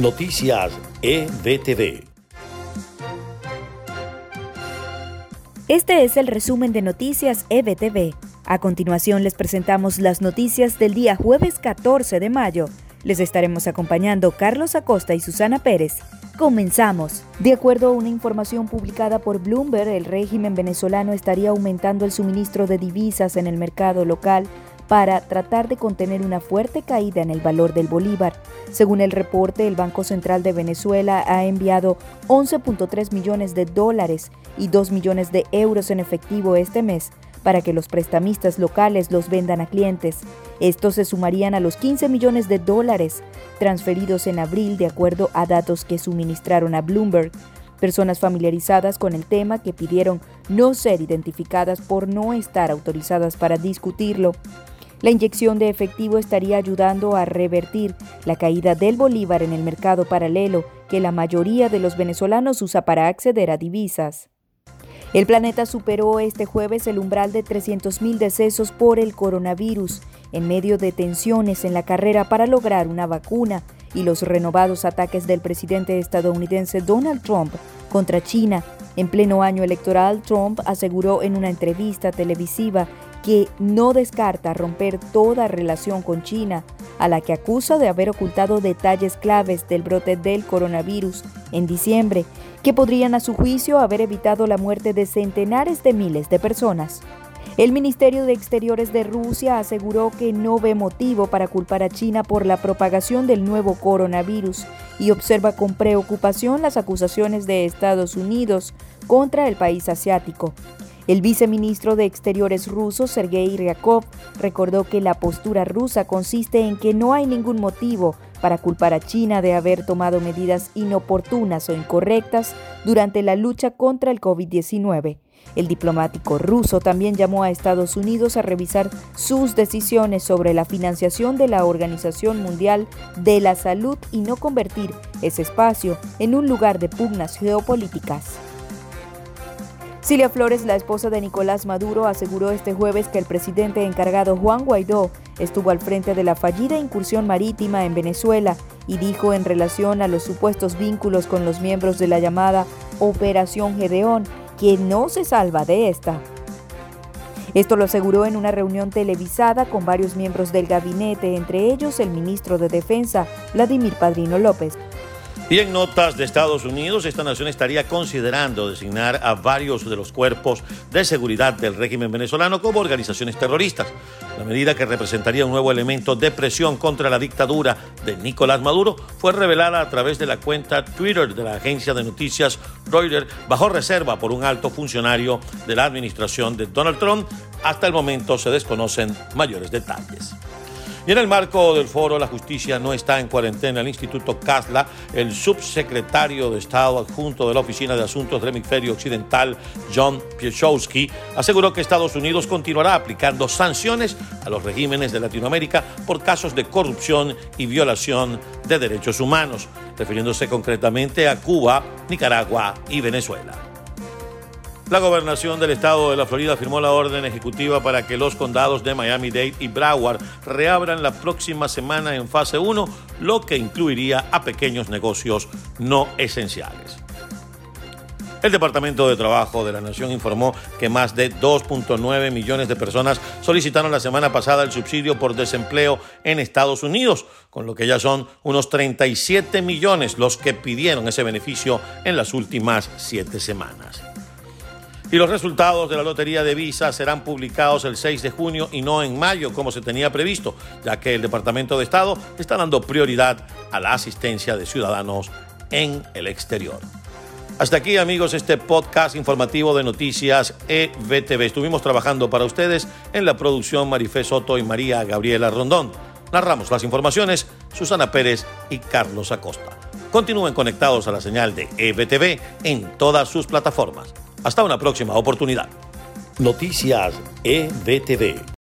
Noticias EBTV. Este es el resumen de Noticias EBTV. A continuación les presentamos las noticias del día jueves 14 de mayo. Les estaremos acompañando Carlos Acosta y Susana Pérez. Comenzamos. De acuerdo a una información publicada por Bloomberg, el régimen venezolano estaría aumentando el suministro de divisas en el mercado local para tratar de contener una fuerte caída en el valor del bolívar. Según el reporte, el Banco Central de Venezuela ha enviado 11.3 millones de dólares y 2 millones de euros en efectivo este mes para que los prestamistas locales los vendan a clientes. Estos se sumarían a los 15 millones de dólares transferidos en abril de acuerdo a datos que suministraron a Bloomberg. Personas familiarizadas con el tema que pidieron no ser identificadas por no estar autorizadas para discutirlo. La inyección de efectivo estaría ayudando a revertir la caída del bolívar en el mercado paralelo que la mayoría de los venezolanos usa para acceder a divisas. El planeta superó este jueves el umbral de 300.000 decesos por el coronavirus, en medio de tensiones en la carrera para lograr una vacuna y los renovados ataques del presidente estadounidense Donald Trump contra China. En pleno año electoral, Trump aseguró en una entrevista televisiva que no descarta romper toda relación con China, a la que acusa de haber ocultado detalles claves del brote del coronavirus en diciembre, que podrían a su juicio haber evitado la muerte de centenares de miles de personas. El Ministerio de Exteriores de Rusia aseguró que no ve motivo para culpar a China por la propagación del nuevo coronavirus y observa con preocupación las acusaciones de Estados Unidos contra el país asiático. El viceministro de Exteriores ruso, Sergei Ryakov, recordó que la postura rusa consiste en que no hay ningún motivo para culpar a China de haber tomado medidas inoportunas o incorrectas durante la lucha contra el COVID-19. El diplomático ruso también llamó a Estados Unidos a revisar sus decisiones sobre la financiación de la Organización Mundial de la Salud y no convertir ese espacio en un lugar de pugnas geopolíticas. Cilia Flores, la esposa de Nicolás Maduro, aseguró este jueves que el presidente encargado Juan Guaidó estuvo al frente de la fallida incursión marítima en Venezuela y dijo en relación a los supuestos vínculos con los miembros de la llamada Operación Gedeón que no se salva de esta. Esto lo aseguró en una reunión televisada con varios miembros del gabinete, entre ellos el ministro de Defensa, Vladimir Padrino López. Y en notas de Estados Unidos, esta nación estaría considerando designar a varios de los cuerpos de seguridad del régimen venezolano como organizaciones terroristas. La medida que representaría un nuevo elemento de presión contra la dictadura de Nicolás Maduro fue revelada a través de la cuenta Twitter de la agencia de noticias Reuters bajo reserva por un alto funcionario de la administración de Donald Trump. Hasta el momento se desconocen mayores detalles. Y en el marco del foro La Justicia no está en cuarentena, el Instituto Casla, el subsecretario de Estado adjunto de la Oficina de Asuntos del Hemisferio Occidental, John Piechowski, aseguró que Estados Unidos continuará aplicando sanciones a los regímenes de Latinoamérica por casos de corrupción y violación de derechos humanos, refiriéndose concretamente a Cuba, Nicaragua y Venezuela. La gobernación del estado de la Florida firmó la orden ejecutiva para que los condados de Miami-Dade y Broward reabran la próxima semana en fase 1, lo que incluiría a pequeños negocios no esenciales. El Departamento de Trabajo de la Nación informó que más de 2.9 millones de personas solicitaron la semana pasada el subsidio por desempleo en Estados Unidos, con lo que ya son unos 37 millones los que pidieron ese beneficio en las últimas siete semanas. Y los resultados de la Lotería de Visa serán publicados el 6 de junio y no en mayo como se tenía previsto, ya que el Departamento de Estado está dando prioridad a la asistencia de ciudadanos en el exterior. Hasta aquí amigos este podcast informativo de noticias EVTV. Estuvimos trabajando para ustedes en la producción Marifé Soto y María Gabriela Rondón. Narramos las informaciones Susana Pérez y Carlos Acosta. Continúen conectados a la señal de EVTV en todas sus plataformas. Hasta una próxima oportunidad. Noticias EBTV.